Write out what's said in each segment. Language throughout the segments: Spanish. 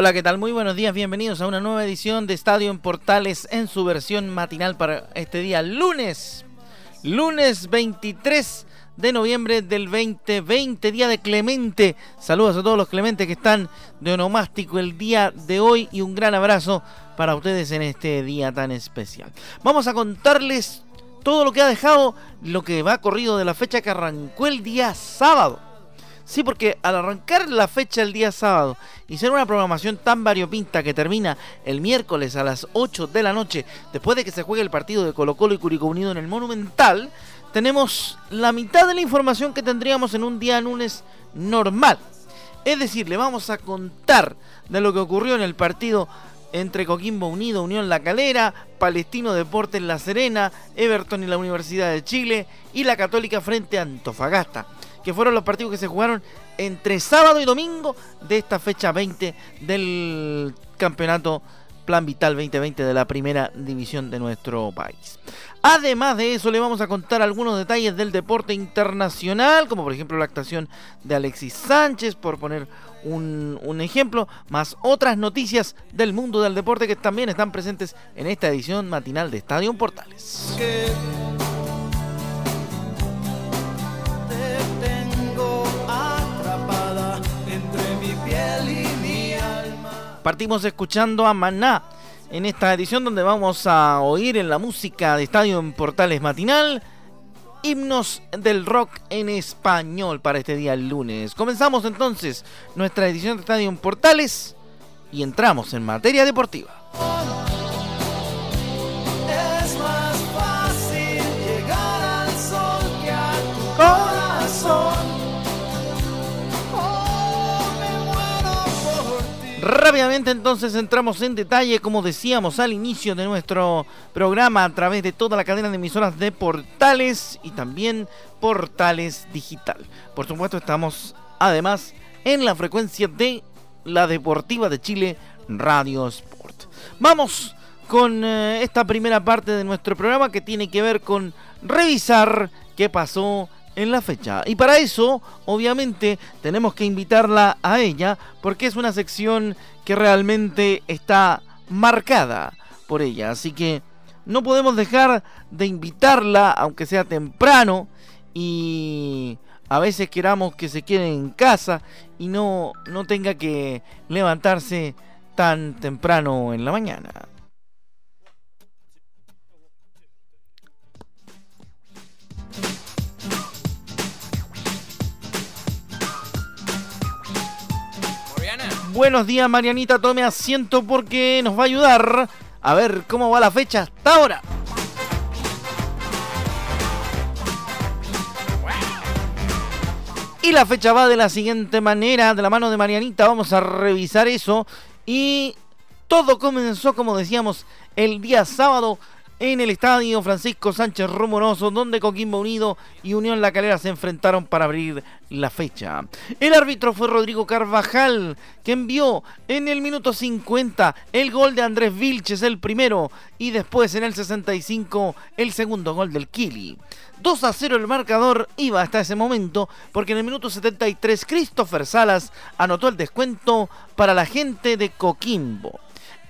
Hola, ¿qué tal? Muy buenos días, bienvenidos a una nueva edición de Estadio en Portales en su versión matinal para este día, lunes, lunes 23 de noviembre del 2020, día de Clemente. Saludos a todos los Clementes que están de onomástico el día de hoy y un gran abrazo para ustedes en este día tan especial. Vamos a contarles todo lo que ha dejado, lo que va corrido de la fecha que arrancó el día sábado Sí, porque al arrancar la fecha el día sábado y ser una programación tan variopinta que termina el miércoles a las 8 de la noche, después de que se juegue el partido de Colo Colo y Curicó Unido en el Monumental, tenemos la mitad de la información que tendríamos en un día lunes normal. Es decir, le vamos a contar de lo que ocurrió en el partido entre Coquimbo Unido, Unión La Calera, Palestino Deportes La Serena, Everton y la Universidad de Chile y la Católica frente a Antofagasta que fueron los partidos que se jugaron entre sábado y domingo de esta fecha 20 del campeonato Plan Vital 2020 de la primera división de nuestro país. Además de eso, le vamos a contar algunos detalles del deporte internacional, como por ejemplo la actuación de Alexis Sánchez, por poner un, ejemplo, más otras noticias del mundo del deporte que también están presentes en esta edición matinal de Estadio Portales. Partimos escuchando a Maná en esta edición donde vamos a oír en la música de Estadio en Portales Matinal himnos del rock en español para este día lunes. Comenzamos entonces nuestra edición de Estadio en Portales y entramos en materia deportiva. Rápidamente entonces entramos en detalle, como decíamos al inicio de nuestro programa, a través de toda la cadena de emisoras de Portales y también Portales Digital. Por supuesto estamos además en la frecuencia de la Deportiva de Chile, Radio Sport. Vamos con eh, esta primera parte de nuestro programa que tiene que ver con revisar qué pasó la fecha. Y para eso, obviamente, tenemos que invitarla a ella porque es una sección que realmente está marcada por ella. Así que no podemos dejar de invitarla, aunque sea temprano, y a veces queramos que se quede en casa y no, no tenga que levantarse tan temprano en la mañana. Buenos días, Marianita. Tome asiento porque nos va a ayudar a ver cómo va la fecha hasta ahora. Y la fecha va de la siguiente manera, de la mano de Marianita, vamos a revisar eso. Y todo comenzó, como decíamos, el día sábado en el estadio Francisco Sánchez Rumoroso, donde Coquimbo Unido y Unión La Calera se enfrentaron para abrir la fecha. El árbitro fue Rodrigo Carvajal, que envió en el minuto 50 el gol de Andrés Vilches, el primero, y después en el 65 el segundo gol del Kili. 2 a 0 el marcador iba hasta ese momento, porque en el minuto 73 Christopher Salas anotó el descuento para la gente de Coquimbo.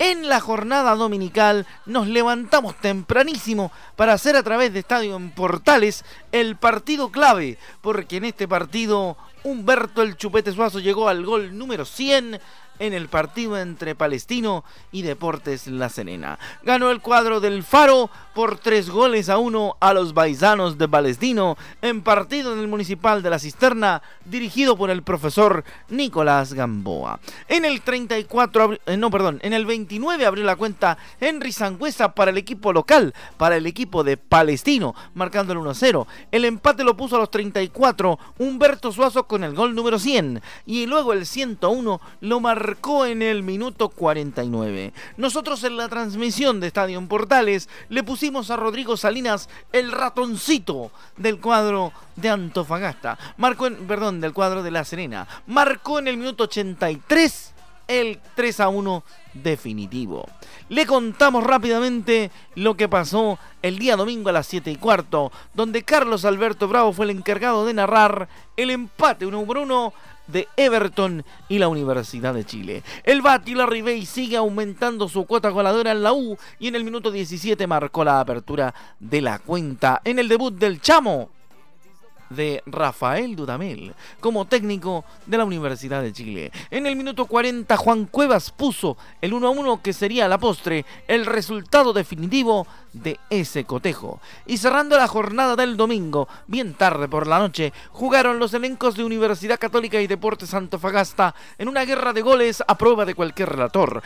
En la jornada dominical nos levantamos tempranísimo para hacer a través de Estadio en Portales el partido clave, porque en este partido Humberto el Chupete Suazo llegó al gol número 100 en el partido entre Palestino y Deportes La Serena. Ganó el cuadro del Faro por tres goles a uno a los baisanos de Palestino en partido del Municipal de la Cisterna dirigido por el profesor Nicolás Gamboa. En el 34, eh, no, perdón, en el 29 abrió la cuenta Henry Sangüesa para el equipo local, para el equipo de Palestino, marcando el 1-0. El empate lo puso a los 34 Humberto Suazo con el gol número 100 y luego el 101 lo marcó en el minuto 49. Nosotros en la transmisión de Estadio Portales le pusimos a Rodrigo Salinas el ratoncito del cuadro de Antofagasta. Marcó en, perdón, del cuadro de La Serena. Marcó en el minuto 83 el 3 a 1 definitivo. Le contamos rápidamente lo que pasó el día domingo a las 7 y cuarto, donde Carlos Alberto Bravo fue el encargado de narrar el empate 1 por 1 de Everton y la Universidad de Chile. El Bati la Ribey sigue aumentando su cuota goleadora en la U y en el minuto 17 marcó la apertura de la cuenta en el debut del Chamo de Rafael Dudamel como técnico de la Universidad de Chile. En el minuto 40 Juan Cuevas puso el 1 a 1 que sería la postre el resultado definitivo de ese cotejo. Y cerrando la jornada del domingo, bien tarde por la noche, jugaron los elencos de Universidad Católica y Deportes Antofagasta en una guerra de goles a prueba de cualquier relator.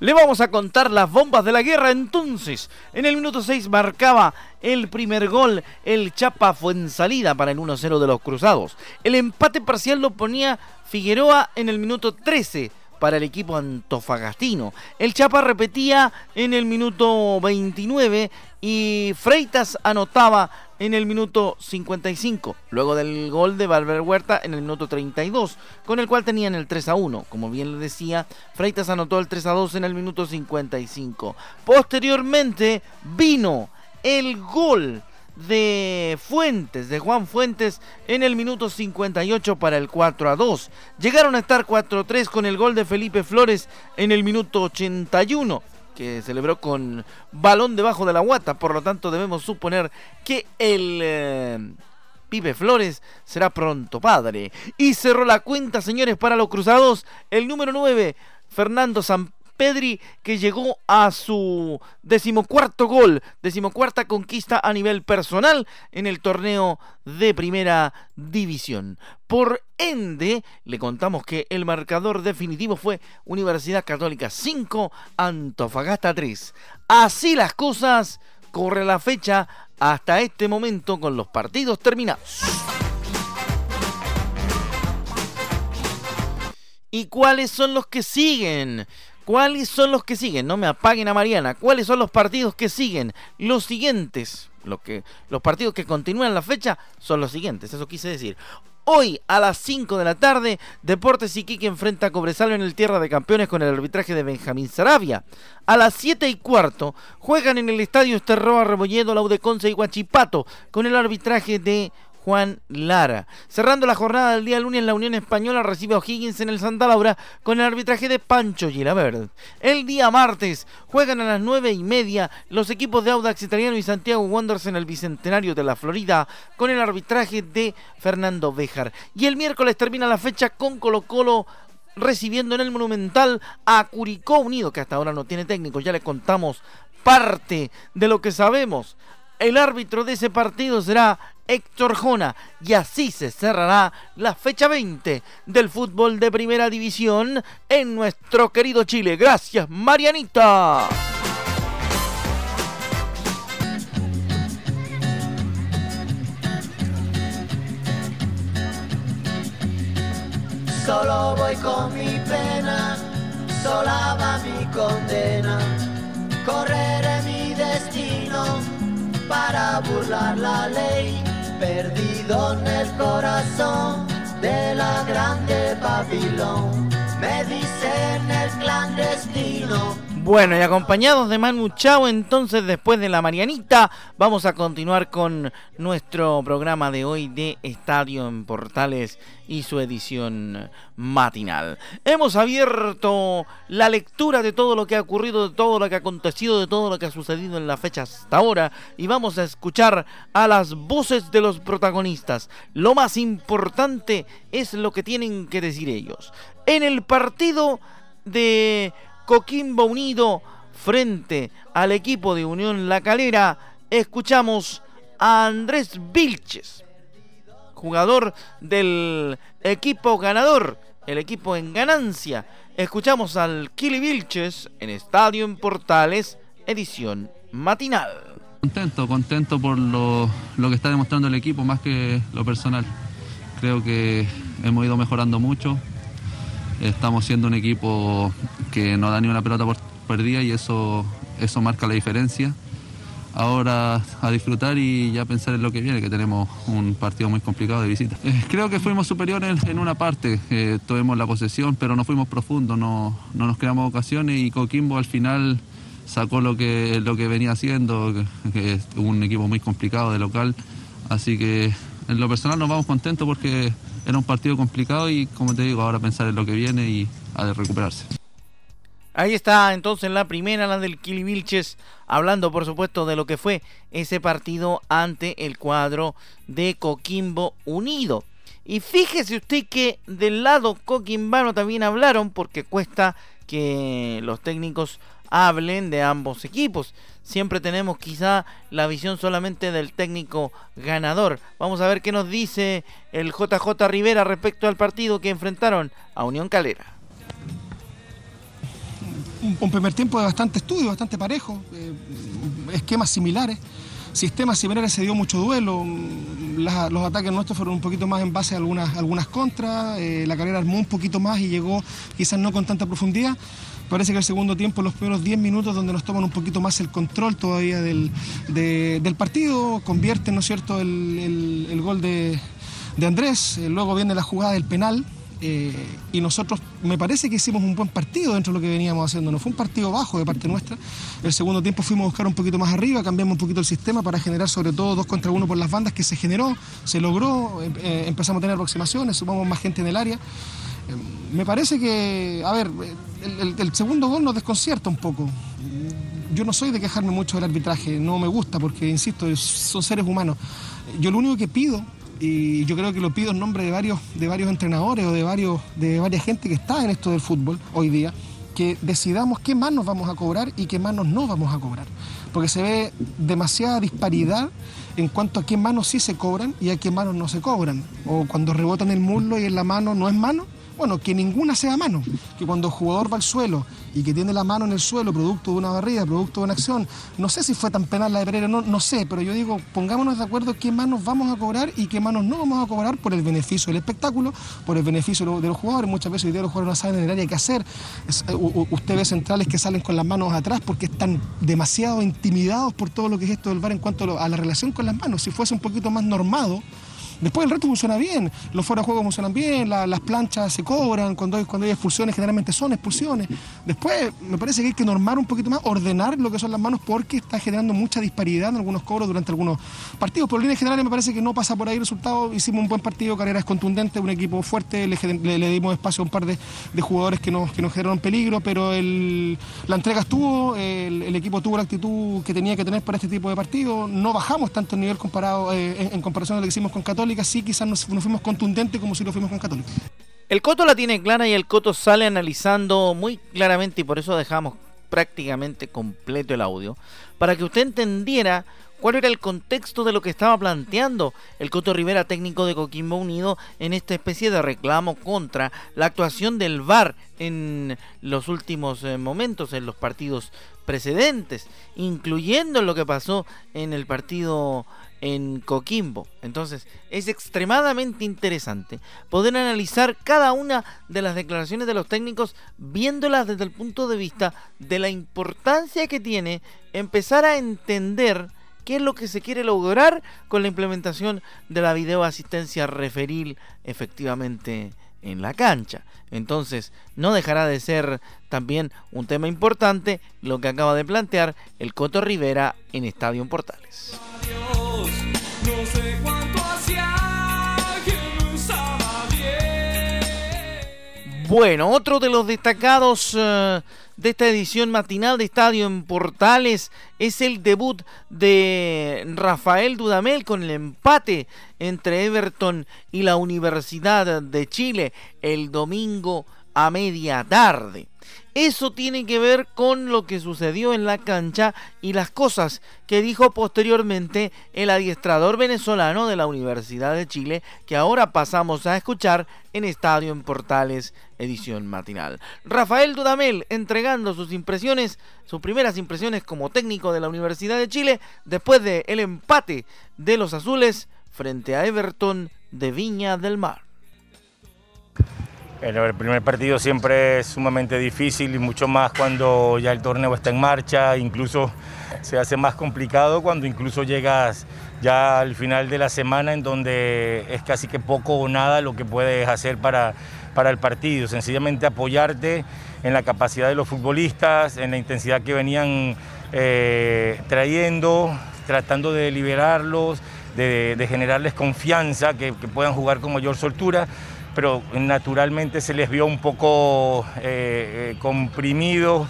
Le vamos a contar las bombas de la guerra entonces. En el minuto 6 marcaba el primer gol el Chapa salida para el 1-0 de los Cruzados. El empate parcial lo ponía Figueroa en el minuto 13 para el equipo antofagastino. El Chapa repetía en el minuto 29 y Freitas anotaba en el minuto 55, luego del gol de Valver Huerta en el minuto 32, con el cual tenían el 3 a 1. Como bien le decía, Freitas anotó el 3 a 2 en el minuto 55. Posteriormente vino el gol de Fuentes, de Juan Fuentes, en el minuto 58 para el 4 a 2. Llegaron a estar 4 a 3 con el gol de Felipe Flores en el minuto 81 que celebró con balón debajo de la guata, por lo tanto debemos suponer que el eh, Pipe Flores será pronto padre. Y cerró la cuenta, señores, para los cruzados, el número 9, Fernando San Pedri, que llegó a su decimocuarto gol, decimocuarta conquista a nivel personal en el torneo de primera división. Por ende, le contamos que el marcador definitivo fue Universidad Católica 5, Antofagasta 3. Así las cosas, corre la fecha hasta este momento con los partidos terminados. ¿Y cuáles son los que siguen? ¿Cuáles son los que siguen? No me apaguen a Mariana. ¿Cuáles son los partidos que siguen? Los siguientes. Lo que, los partidos que continúan la fecha son los siguientes. Eso quise decir. Hoy a las 5 de la tarde, Deportes Iquique enfrenta a Cobresal en el Tierra de Campeones con el arbitraje de Benjamín Sarabia. A las 7 y cuarto, juegan en el Estadio Esterroa Rebolledo, Laudeconce y Guachipato con el arbitraje de Juan Lara. Cerrando la jornada del día lunes, la Unión Española recibe a O'Higgins en el Santa Laura con el arbitraje de Pancho Gilabert. El día martes juegan a las nueve y media los equipos de Audax Italiano y Santiago Wanderers en el Bicentenario de la Florida con el arbitraje de Fernando Béjar. Y el miércoles termina la fecha con Colo Colo recibiendo en el Monumental a Curicó Unido, que hasta ahora no tiene técnico. Ya le contamos parte de lo que sabemos. El árbitro de ese partido será Héctor Jona y así se cerrará la fecha 20 del fútbol de primera división en nuestro querido Chile. Gracias, Marianita. Solo voy con mi pena, sola va mi condena, correré mi destino para burlar la ley, perdido en el corazón de la grande Babilón. Me dicen el clandestino bueno, y acompañados de Manu Chao, entonces después de la Marianita, vamos a continuar con nuestro programa de hoy de Estadio en Portales y su edición matinal. Hemos abierto la lectura de todo lo que ha ocurrido, de todo lo que ha acontecido, de todo lo que ha sucedido en la fecha hasta ahora y vamos a escuchar a las voces de los protagonistas. Lo más importante es lo que tienen que decir ellos. En el partido de Coquimbo Unido frente al equipo de Unión La Calera, escuchamos a Andrés Vilches, jugador del equipo ganador, el equipo en ganancia. Escuchamos al Kili Vilches en Estadio en Portales, edición matinal. Contento, contento por lo, lo que está demostrando el equipo más que lo personal. Creo que hemos ido mejorando mucho. Estamos siendo un equipo que no da ni una pelota por perdida y eso, eso marca la diferencia. Ahora a disfrutar y ya pensar en lo que viene, que tenemos un partido muy complicado de visita. Eh, creo que fuimos superiores en, una parte, eh, tuvimos la posesión, pero no fuimos profundos, no, no nos creamos ocasiones y Coquimbo al final sacó lo que, lo que venía haciendo, que, es un equipo muy complicado de local. Así que en lo personal nos vamos contentos porque era un partido complicado y como te digo, ahora pensar en lo que viene y a de recuperarse. Ahí está entonces la primera, la del Kili Vilches, hablando por supuesto de lo que fue ese partido ante el cuadro de Coquimbo Unido. Y fíjese usted que del lado coquimbano también hablaron porque cuesta que los técnicos hablen de ambos equipos. Siempre tenemos quizá la visión solamente del técnico ganador. Vamos a ver qué nos dice el JJ Rivera respecto al partido que enfrentaron a Unión Calera. Un, primer tiempo de bastante estudio, bastante parejo, eh, esquemas similares sistemas similares se dio mucho duelo. los ataques nuestros fueron un poquito más en base a algunas, algunas contras. Eh, la carrera armó un poquito más y llegó quizás no con tanta profundidad. Parece que el segundo tiempo, los primeros 10 minutos donde nos toman un poquito más el control todavía del, partido, convierten, ¿no es cierto?, el, gol de, Andrés, eh, luego viene la jugada del penal, eh, y nosotros me parece que hicimos un buen partido dentro de lo que veníamos haciendo. No fue un partido bajo de parte nuestra. El segundo tiempo fuimos a buscar un poquito más arriba, cambiamos un poquito el sistema para generar sobre todo dos contra uno por las bandas que se generó, se logró, eh, empezamos a tener aproximaciones, sumamos más gente en el área me parece que, a ver, el, segundo gol nos desconcierta un poco. Yo no soy de quejarme mucho del arbitraje, no me gusta porque, insisto, son seres humanos. Yo lo único que pido, y yo creo que lo pido en nombre de varios, de varios entrenadores o de, varios, de varias gente que está en esto del fútbol hoy día, que decidamos qué más nos vamos a cobrar y qué manos no vamos a cobrar. Porque se ve demasiada disparidad en cuanto a qué manos sí se cobran y a qué manos no se cobran. O cuando rebotan el muslo y en la mano no es mano, bueno, que ninguna sea mano, que cuando el jugador va al suelo y que tiene la mano en el suelo, producto de una barrida, producto de una acción, no sé si fue tan penal la de Pereira, no, no sé, pero yo digo, pongámonos de acuerdo qué manos vamos a cobrar y qué manos no vamos a cobrar por el beneficio del espectáculo, por el beneficio de los jugadores. Muchas veces hoy día los jugadores no saben en el área qué hacer. Eh, usted ve centrales que salen con las manos atrás porque están demasiado intimidados por todo lo que es esto del VAR en cuanto a la relación con las manos. Si fuese un poquito más normado, Después el resto funciona bien, los fuera de juego funcionan bien, las planchas se cobran, cuando hay, cuando hay expulsiones generalmente son expulsiones. Después me parece que hay que normar un poquito más, ordenar lo que son las manos porque está generando mucha disparidad en algunos cobros durante algunos partidos. Por líneas generales me parece que no pasa por ahí el resultado, hicimos un buen partido, carrera es contundente, un equipo fuerte, le, dimos espacio a un par de, jugadores que nos, que nos generaron peligro, pero la entrega estuvo, el, equipo tuvo la actitud que tenía que tener para este tipo de partido, no bajamos tanto el nivel comparado eh, en, comparación a lo que hicimos con Católica sí quizás no, fuimos contundentes como si lo fuimos con Católica. El Coto la tiene clara y el Coto sale analizando muy claramente y por eso dejamos prácticamente completo el audio, para que usted entendiera cuál era el contexto de lo que estaba planteando el Coto Rivera, técnico de Coquimbo Unido, en esta especie de reclamo contra la actuación del VAR en los últimos eh, momentos, en los partidos precedentes, incluyendo lo que pasó en el partido en Coquimbo. Entonces es extremadamente interesante poder analizar cada una de las declaraciones de los técnicos viéndolas desde el punto de vista de la importancia que tiene empezar a entender qué es lo que se quiere lograr con la implementación de la videoasistencia referil efectivamente en la cancha. Entonces, no dejará de ser también un tema importante lo que acaba de plantear el Coto Rivera en Estadio Portales. Bueno, otro de los destacados eh, de esta edición matinal de Estadio en Portales es el debut de Rafael Dudamel con el empate entre Everton y la Universidad de Chile el domingo a media tarde. Eso tiene que ver con lo que sucedió en la cancha y las cosas que dijo posteriormente el adiestrador venezolano de la Universidad de Chile, que ahora pasamos a escuchar en Estadio en Portales, edición matinal. Rafael Dudamel entregando sus impresiones, sus primeras impresiones como técnico de la Universidad de Chile, después del el empate de los azules frente a Everton de Viña del Mar. El primer partido siempre es sumamente difícil y mucho más cuando ya el torneo está en marcha, incluso se hace más complicado cuando incluso llegas ya al final de la semana en donde es casi que poco o nada lo que puedes hacer para, para el partido, sencillamente apoyarte en la capacidad de los futbolistas, en la intensidad que venían eh, trayendo, tratando de liberarlos, de, generarles confianza, que, que puedan jugar con mayor soltura pero naturalmente se les vio un poco eh, eh, comprimidos.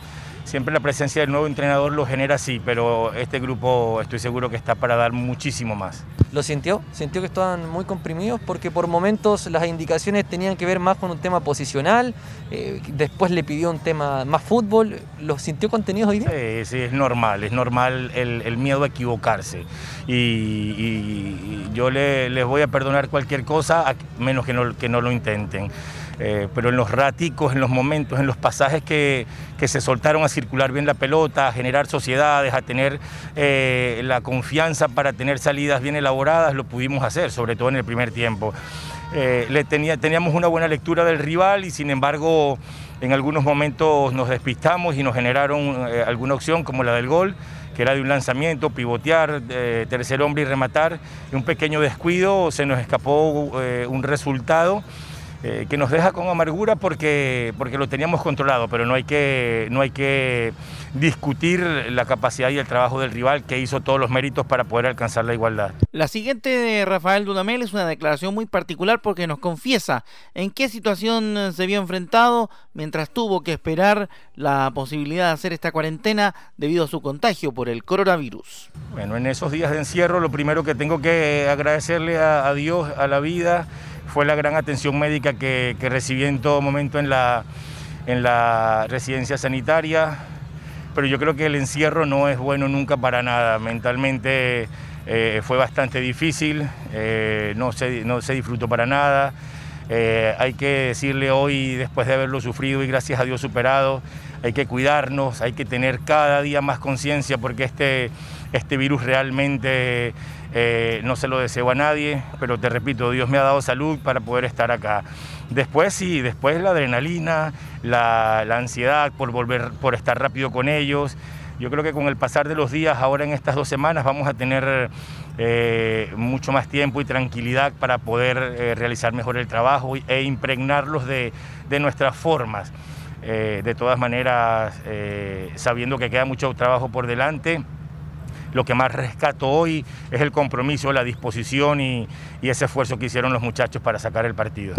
Siempre la presencia del nuevo entrenador lo genera así, pero este grupo estoy seguro que está para dar muchísimo más. ¿Lo sintió? ¿Sintió que estaban muy comprimidos? Porque por momentos las indicaciones tenían que ver más con un tema posicional, eh, después le pidió un tema más fútbol. ¿Lo sintió contenidos hoy día? Sí, sí, es normal, es normal el, miedo a equivocarse. Y, yo les voy a perdonar cualquier cosa, menos que no, que no lo intenten. Eh, pero en los raticos, en los momentos, en los pasajes que, se soltaron a circular bien la pelota, a generar sociedades, a tener eh, la confianza para tener salidas bien elaboradas, lo pudimos hacer, sobre todo en el primer tiempo. Eh, le tenía, teníamos una buena lectura del rival y sin embargo en algunos momentos nos despistamos y nos generaron alguna opción como la del gol que era de un lanzamiento, pivotear, tercer hombre y rematar, un pequeño descuido, se nos escapó un resultado eh, que nos deja con amargura porque, porque lo teníamos controlado, pero no hay, que, no hay que discutir la capacidad y el trabajo del rival que hizo todos los méritos para poder alcanzar la igualdad. La siguiente de Rafael Dudamel es una declaración muy particular porque nos confiesa en qué situación se vio enfrentado mientras tuvo que esperar la posibilidad de hacer esta cuarentena debido a su contagio por el coronavirus. Bueno, en esos días de encierro lo primero que tengo que agradecerle a Dios, a la vida, fue la gran atención médica que, recibí en todo momento en la, en la residencia sanitaria, pero yo creo que el encierro no es bueno nunca para nada. Mentalmente eh, fue bastante difícil, eh, no, se, no se disfrutó para nada. Eh, hay que decirle hoy, después de haberlo sufrido y gracias a Dios superado, hay que cuidarnos, hay que tener cada día más conciencia porque este, este virus realmente eh, no se lo deseo a nadie, pero te repito, Dios me ha dado salud para poder estar acá. Después sí, después la adrenalina, la, ansiedad por volver, por estar rápido con ellos. Yo creo que con el pasar de los días, ahora en estas dos semanas, vamos a tener eh, mucho más tiempo y tranquilidad para poder eh, realizar mejor el trabajo e impregnarlos de, nuestras formas. de todas maneras, sabiendo que queda mucho trabajo por delante, lo que más rescato hoy es el compromiso, la disposición y, ese esfuerzo que hicieron los muchachos para sacar el partido.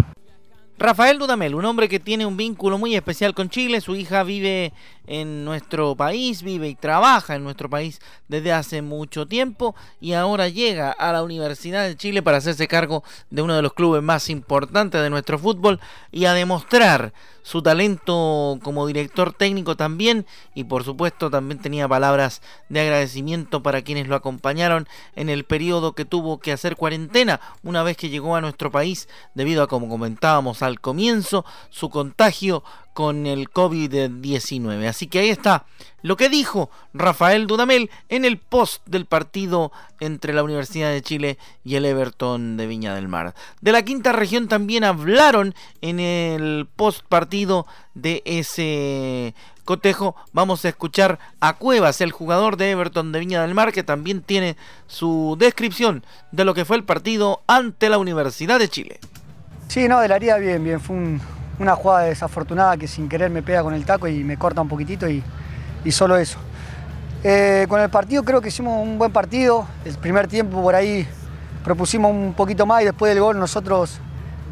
Rafael Dudamel, un hombre que tiene un vínculo muy especial con Chile, su hija vive en nuestro país, vive y trabaja en nuestro país desde hace mucho tiempo y ahora llega a la Universidad de Chile para hacerse cargo de uno de los clubes más importantes de nuestro fútbol y a demostrar su talento como director técnico también y por supuesto también tenía palabras de agradecimiento para quienes lo acompañaron en el periodo que tuvo que hacer cuarentena una vez que llegó a nuestro país debido a como comentábamos al comienzo su contagio con el COVID-19. Así que ahí está lo que dijo Rafael Dudamel en el post del partido entre la Universidad de Chile y el Everton de Viña del Mar. De la quinta región también hablaron en el post partido de ese cotejo. Vamos a escuchar a Cuevas, el jugador de Everton de Viña del Mar, que también tiene su descripción de lo que fue el partido ante la Universidad de Chile. Sí, no, de haría bien, bien. Fue un, una jugada desafortunada que sin querer me pega con el taco y me corta un poquitito y, solo eso. Eh, con el partido creo que hicimos un buen partido. El primer tiempo por ahí propusimos un poquito más y después del gol nosotros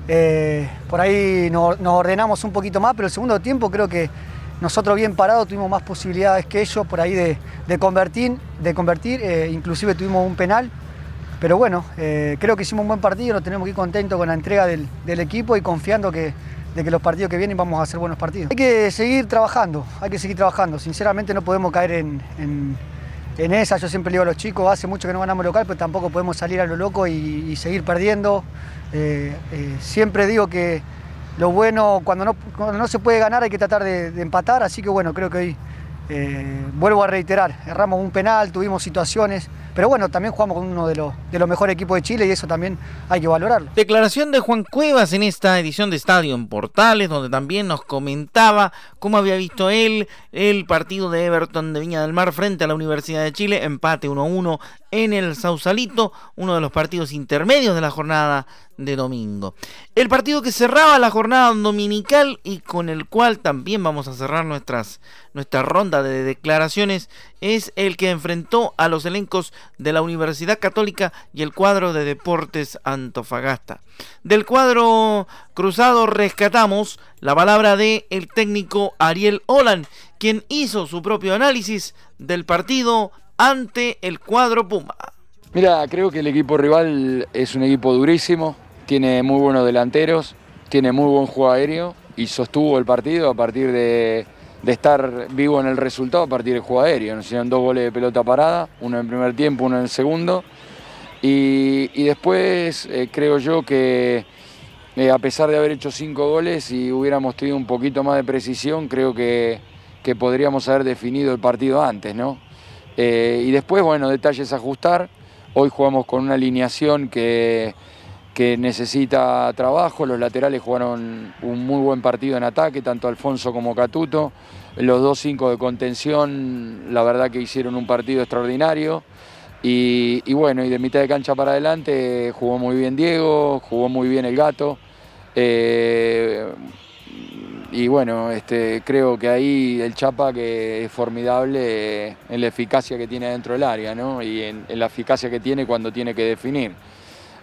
eh, por ahí nos, ordenamos un poquito más, pero el segundo tiempo creo que nosotros bien parados tuvimos más posibilidades que ellos por ahí de, convertir, de convertir eh, inclusive tuvimos un penal. Pero bueno, creo que hicimos un buen partido, nos tenemos que ir contentos con la entrega del equipo y confiando que, de que los partidos que vienen vamos a hacer buenos partidos. Hay que seguir trabajando, hay que seguir trabajando. Sinceramente no podemos caer en, en, esa. Yo siempre digo a los chicos, hace mucho que no ganamos local, pero tampoco podemos salir a lo loco y, seguir perdiendo. Eh, eh, siempre digo que lo bueno, cuando no, cuando no se puede ganar hay que tratar de, de empatar, así que bueno, creo que hoy eh, vuelvo a reiterar, erramos un penal, tuvimos situaciones, pero bueno, también jugamos con uno de los, de los mejores equipos de Chile y eso también hay que valorarlo. Declaración de Juan Cuevas en esta edición de Estadio en Portales, donde también nos comentaba cómo había visto él el partido de Everton de Viña del Mar frente a la Universidad de Chile, empate 1-1 en el Sausalito, uno de los partidos intermedios de la jornada de domingo. El partido que cerraba la jornada dominical y con el cual también vamos a cerrar nuestras, nuestra ronda de declaraciones es el que enfrentó a los elencos de la Universidad Católica y el cuadro de Deportes Antofagasta. Del cuadro cruzado rescatamos la palabra de el técnico Ariel Olan, quien hizo su propio análisis del partido ante el cuadro Puma. Mira, creo que el equipo rival es un equipo durísimo, tiene muy buenos delanteros, tiene muy buen juego aéreo y sostuvo el partido a partir de, de estar vivo en el resultado, a partir del juego aéreo. Nos hicieron dos goles de pelota parada, uno en el primer tiempo, uno en el segundo. Y, y después eh, creo yo que eh, a pesar de haber hecho cinco goles y hubiéramos tenido un poquito más de precisión, creo que, que podríamos haber definido el partido antes, ¿no? Eh, y después, bueno, detalles ajustar. Hoy jugamos con una alineación que que necesita trabajo. Los laterales jugaron un muy buen partido en ataque, tanto Alfonso como Catuto. Los dos cinco de contención, la verdad que hicieron un partido extraordinario. Y, bueno, y de mitad de cancha para adelante jugó muy bien Diego, jugó muy bien el gato. Eh, y bueno, este, creo que ahí el Chapa que es formidable en la eficacia que tiene dentro del área, ¿no? Y en la eficacia que tiene cuando tiene que definir.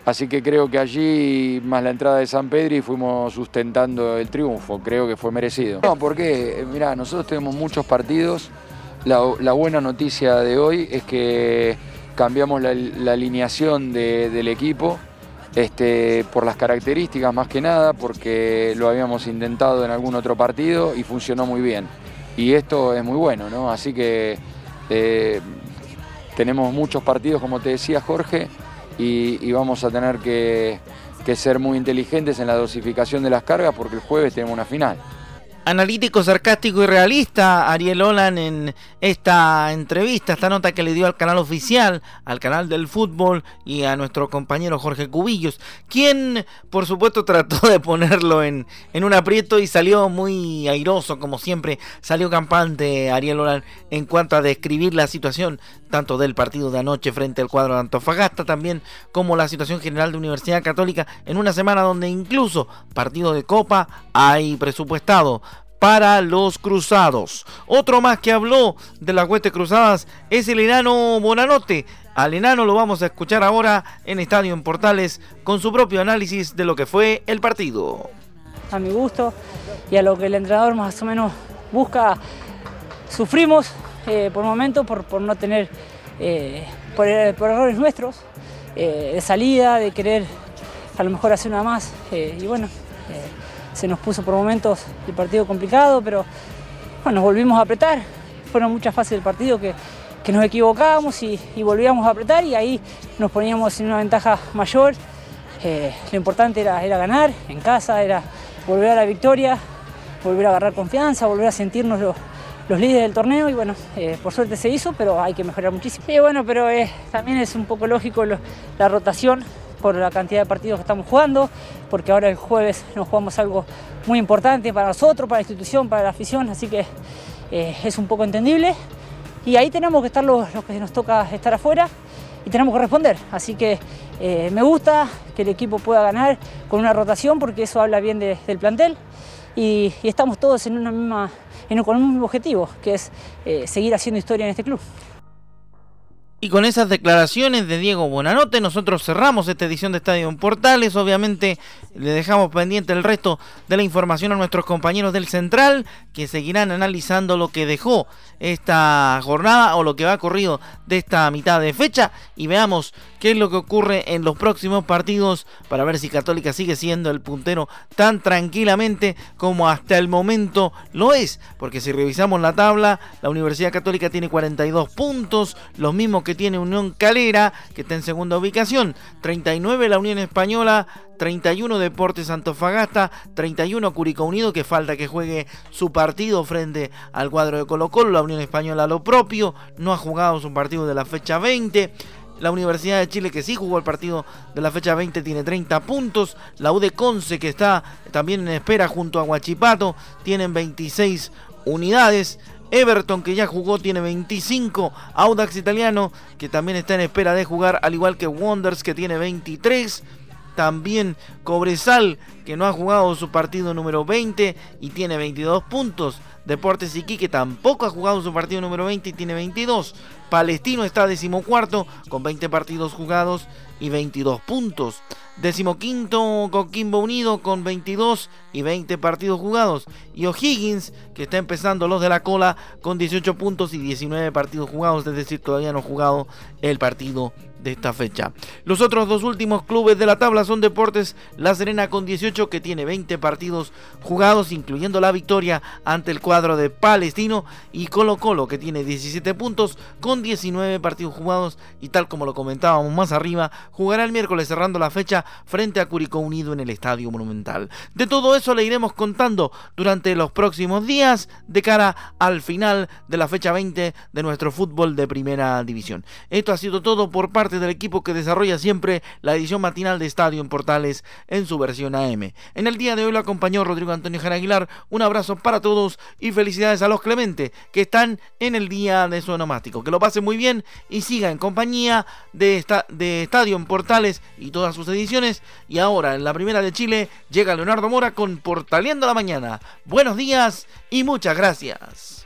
Así que creo que allí, más la entrada de San Pedri, fuimos sustentando el triunfo. Creo que fue merecido. No, porque, mirá, nosotros tenemos muchos partidos. La, buena noticia de hoy es que cambiamos la, alineación de, del equipo este, por las características más que nada, porque lo habíamos intentado en algún otro partido y funcionó muy bien. Y esto es muy bueno, ¿no? Así que eh, tenemos muchos partidos, como te decía Jorge, y, vamos a tener que, que ser muy inteligentes en la dosificación de las cargas porque el jueves tenemos una final. Analítico, sarcástico y realista Ariel Olan en esta entrevista, esta nota que le dio al canal oficial, al canal del fútbol y a nuestro compañero Jorge Cubillos, quien por supuesto trató de ponerlo en, en un aprieto y salió muy airoso, como siempre, salió campante Ariel Olan en cuanto a describir la situación tanto del partido de anoche frente al cuadro de Antofagasta, también como la situación general de Universidad Católica en una semana donde incluso partido de Copa hay presupuestado para los cruzados. Otro más que habló de las huestes cruzadas es el enano Bonanote. Al enano lo vamos a escuchar ahora en Estadio en Portales con su propio análisis de lo que fue el partido. A mi gusto y a lo que el entrenador más o menos busca, sufrimos eh, por momentos por, por, no tener, eh, por, por, errores nuestros, eh, de salida, de querer a lo mejor hacer una más. eh, y bueno, eh, se nos puso por momentos el partido complicado, pero bueno, nos volvimos a apretar. Fueron muchas fases del partido que, que nos equivocábamos y, y, volvíamos a apretar y ahí nos poníamos en una ventaja mayor. Eh, lo importante era, era ganar en casa, era volver a la victoria, volver a agarrar confianza, volver a sentirnos los, los líderes del torneo y bueno, eh, por suerte se hizo, pero hay que mejorar muchísimo. Y bueno, pero eh, también es un poco lógico la rotación por la cantidad de partidos que estamos jugando, porque ahora el jueves nos jugamos algo muy importante para nosotros, para la institución, para la afición, así que eh, es un poco entendible. Y ahí tenemos que estar los, los, que nos toca estar afuera y tenemos que responder. Así que me gusta que el equipo pueda ganar con una rotación, porque eso habla bien de, del plantel. Y, estamos todos en una misma, en, con un objetivo, que es eh, seguir haciendo historia en este club. Y con esas declaraciones de Diego Buenanote, nosotros cerramos esta edición de Estadio en Portales. Obviamente le dejamos pendiente el resto de la información a nuestros compañeros del Central, que seguirán analizando lo que dejó esta jornada o lo que va corrido de esta mitad de fecha. Y veamos qué es lo que ocurre en los próximos partidos para ver si Católica sigue siendo el puntero tan tranquilamente como hasta el momento lo es. Porque si revisamos la tabla, la Universidad Católica tiene 42 puntos, los mismos que tiene Unión Calera, que está en segunda ubicación, 39 la Unión Española, 31 Deportes Antofagasta, 31 Curicó Unido, que falta que juegue su partido frente al cuadro de Colo Colo, la Unión Española lo propio, no ha jugado su partido de la fecha 20. La Universidad de Chile, que sí jugó el partido de la fecha 20, tiene 30 puntos. La UD Conce, que está también en espera junto a Huachipato, tienen 26 unidades. Everton, que ya jugó, tiene 25. Audax Italiano, que también está en espera de jugar, al igual que Wonders, que tiene 23. También Cobresal, que no ha jugado su partido número 20 y tiene 22 puntos. Deportes Iquique tampoco ha jugado su partido número 20 y tiene 22. Palestino está decimocuarto con 20 partidos jugados y 22 puntos. Decimoquinto Coquimbo Unido con 22 y 20 partidos jugados. Y O'Higgins, que está empezando los de la cola con 18 puntos y 19 partidos jugados, es decir, todavía no ha jugado el partido de esta fecha. Los otros dos últimos clubes de la tabla son Deportes La Serena con 18 que tiene 20 partidos jugados incluyendo la victoria ante el cuadro de Palestino y Colo Colo que tiene 17 puntos con 19 partidos jugados y tal como lo comentábamos más arriba jugará el miércoles cerrando la fecha frente a Curicó Unido en el Estadio Monumental. De todo eso le iremos contando durante los próximos días de cara al final de la fecha 20 de nuestro fútbol de primera división. Esto ha sido todo por parte del equipo que desarrolla siempre la edición matinal de Estadio en Portales en su versión AM. En el día de hoy lo acompañó Rodrigo Antonio Jara Aguilar. Un abrazo para todos y felicidades a los Clemente que están en el día de su onomástico. Que lo pasen muy bien y siga en compañía de, esta, de Estadio en Portales y todas sus ediciones. Y ahora en la primera de Chile llega Leonardo Mora con Portaleando la Mañana. Buenos días y muchas gracias.